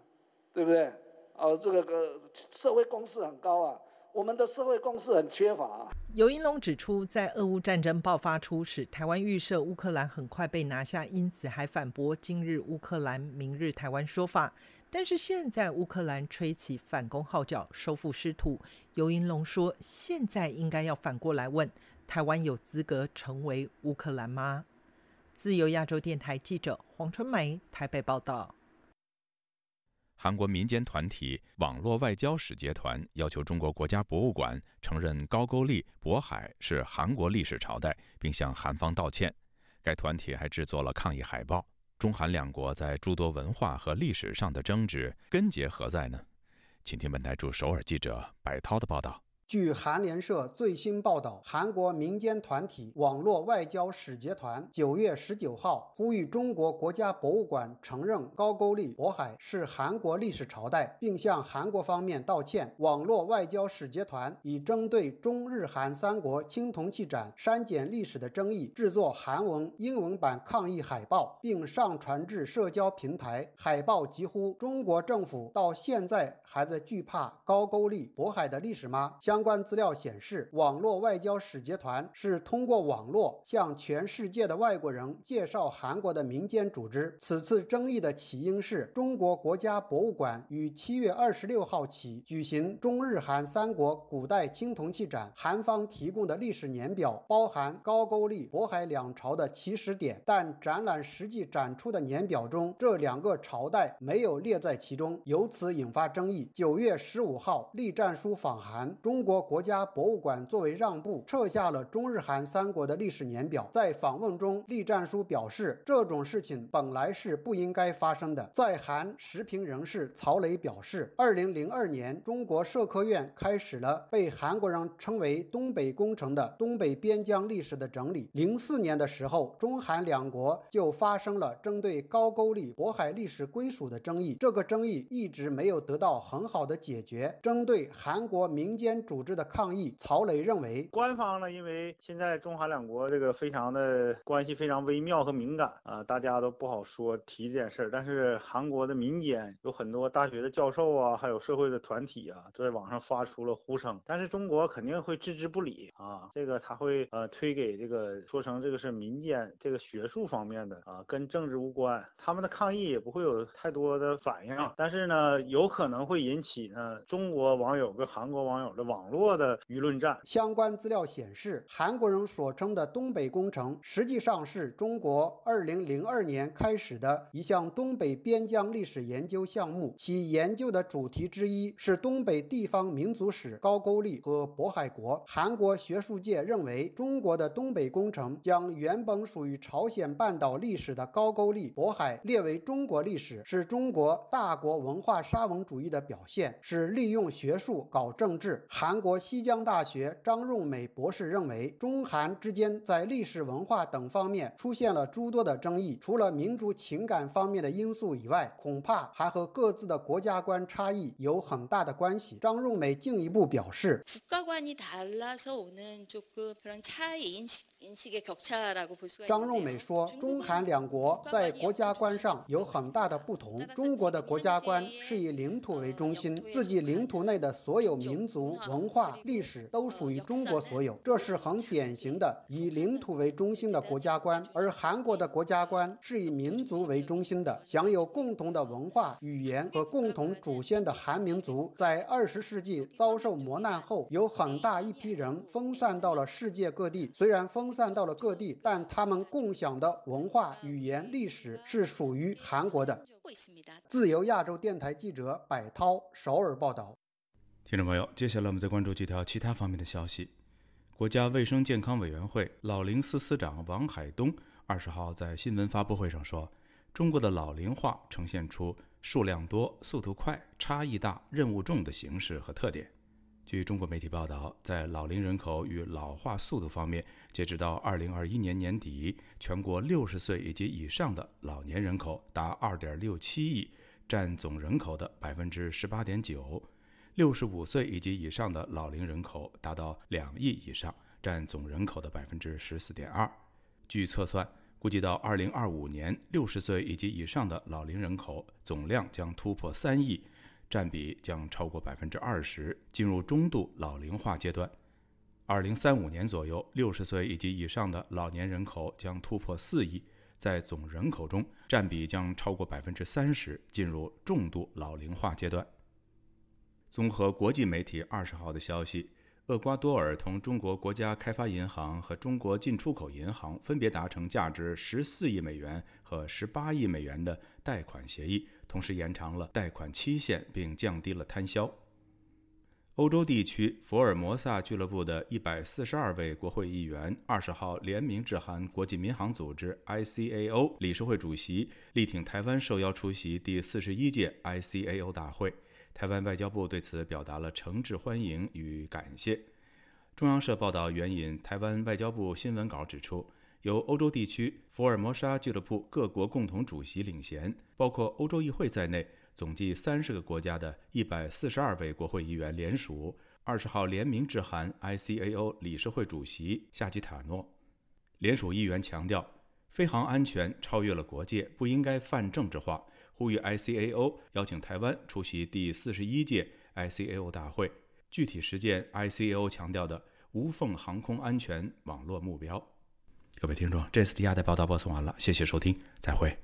对不对？哦，这个个社会共识很高啊，我们的社会共识很缺乏。啊。尤英龙指出，在俄乌战争爆发初始，台湾预设乌克兰很快被拿下，因此还反驳“今日乌克兰，明日台湾”说法。但是现在乌克兰吹起反攻号角，收复失土。尤英龙说，现在应该要反过来问。台湾有资格成为乌克兰吗？自由亚洲电台记者黄春梅台北报道。韩国民间团体网络外交使节团要求中国国家博物馆承认高句丽渤海是韩国历史朝代，并向韩方道歉。该团体还制作了抗议海报。中韩两国在诸多文化和历史上的争执根结何在呢？请听本台驻首尔记者白涛的报道。据韩联社最新报道，韩国民间团体网络外交使节团九月十九号呼吁中国国家博物馆承认高句丽渤海是韩国历史朝代，并向韩国方面道歉。网络外交使节团已针对中日韩三国青铜器展删减历史的争议，制作韩文、英文版抗议海报，并上传至社交平台。海报疾呼：中国政府到现在还在惧怕高句丽渤海的历史吗？相相关资料显示，网络外交使节团是通过网络向全世界的外国人介绍韩国的民间组织。此次争议的起因是中国国家博物馆于七月二十六号起举行中日韩三国古代青铜器展，韩方提供的历史年表包含高句丽、渤海两朝的起始点，但展览实际展出的年表中这两个朝代没有列在其中，由此引发争议。九月十五号，栗战书访韩，中国。国国家博物馆作为让步，撤下了中日韩三国的历史年表。在访问中，栗战书表示，这种事情本来是不应该发生的。在韩时评人士曹磊表示，二零零二年，中国社科院开始了被韩国人称为“东北工程”的东北边疆历史的整理。零四年的时候，中韩两国就发生了针对高句丽渤海历史归属的争议，这个争议一直没有得到很好的解决。针对韩国民间组织的抗议，曹雷认为，官方呢，因为现在中韩两国这个非常的关系非常微妙和敏感啊，大家都不好说提这件事儿。但是韩国的民间有很多大学的教授啊，还有社会的团体啊，都在网上发出了呼声。但是中国肯定会置之不理啊，这个他会呃推给这个说成这个是民间这个学术方面的啊，跟政治无关。他们的抗议也不会有太多的反应，但是呢，有可能会引起呢中国网友跟韩国网友的网。网络的舆论战。相关资料显示，韩国人所称的“东北工程”实际上是中国2002年开始的一项东北边疆历史研究项目。其研究的主题之一是东北地方民族史、高句丽和渤海国。韩国学术界认为，中国的“东北工程”将原本属于朝鲜半岛历史的高句丽、渤海列为中国历史，是中国大国文化沙文主义的表现，是利用学术搞政治。韩。韩国西江大学张润美博士认为，中韩之间在历史文化等方面出现了诸多的争议，除了民族情感方面的因素以外，恐怕还和各自的国家观差异有很大的关系。张润美进一步表示，张润美说，中韩两国在国家观上有很大的不同。中国的国家观是以领土为中心，自己领土内的所有民族文。化历史都属于中国所有，这是很典型的以领土为中心的国家观。而韩国的国家观是以民族为中心的，享有共同的文化、语言和共同祖先的韩民族，在二十世纪遭受磨难后，有很大一批人分散到了世界各地。虽然分散到了各地，但他们共享的文化、语言、历史是属于韩国的。自由亚洲电台记者柏涛首尔报道。听众朋友，接下来我们再关注几条其他方面的消息。国家卫生健康委员会老龄司司长王海东二十号在新闻发布会上说，中国的老龄化呈现出数量多、速度快、差异大、任务重的形式和特点。据中国媒体报道，在老龄人口与老化速度方面，截止到二零二一年年底，全国六十岁以及以上的老年人口达二点六七亿，占总人口的百分之十八点九。六十五岁以及以上的老龄人口达到两亿以上，占总人口的百分之十四点二。据测算，估计到二零二五年，六十岁以及以上的老龄人口总量将突破三亿，占比将超过百分之二十，进入中度老龄化阶段。二零三五年左右，六十岁以及以上的老年人口将突破四亿，在总人口中占比将超过百分之三十，进入重度老龄化阶段。综合国际媒体二十号的消息，厄瓜多尔同中国国家开发银行和中国进出口银行分别达成价值十四亿美元和十八亿美元的贷款协议，同时延长了贷款期限，并降低了摊销。欧洲地区福尔摩萨俱乐部的一百四十二位国会议员二十号联名致函国际民航组织 （ICAO） 理事会主席，力挺台湾受邀出席第四十一届 ICAO 大会。台湾外交部对此表达了诚挚欢迎与感谢。中央社报道援引台湾外交部新闻稿指出，由欧洲地区福尔摩沙俱乐部各国共同主席领衔，包括欧洲议会在内，总计三十个国家的一百四十二位国会议员联署，二十号联名致函 ICAO 理事会主席夏吉塔诺。联署议员强调，飞航安全超越了国界，不应该泛政治化。呼吁 ICAO 邀请台湾出席第四十一届 ICAO 大会，具体实践 ICAO 强调的无缝航空安全网络目标。各位听众，这次的亚太报道播送完了，谢谢收听，再会。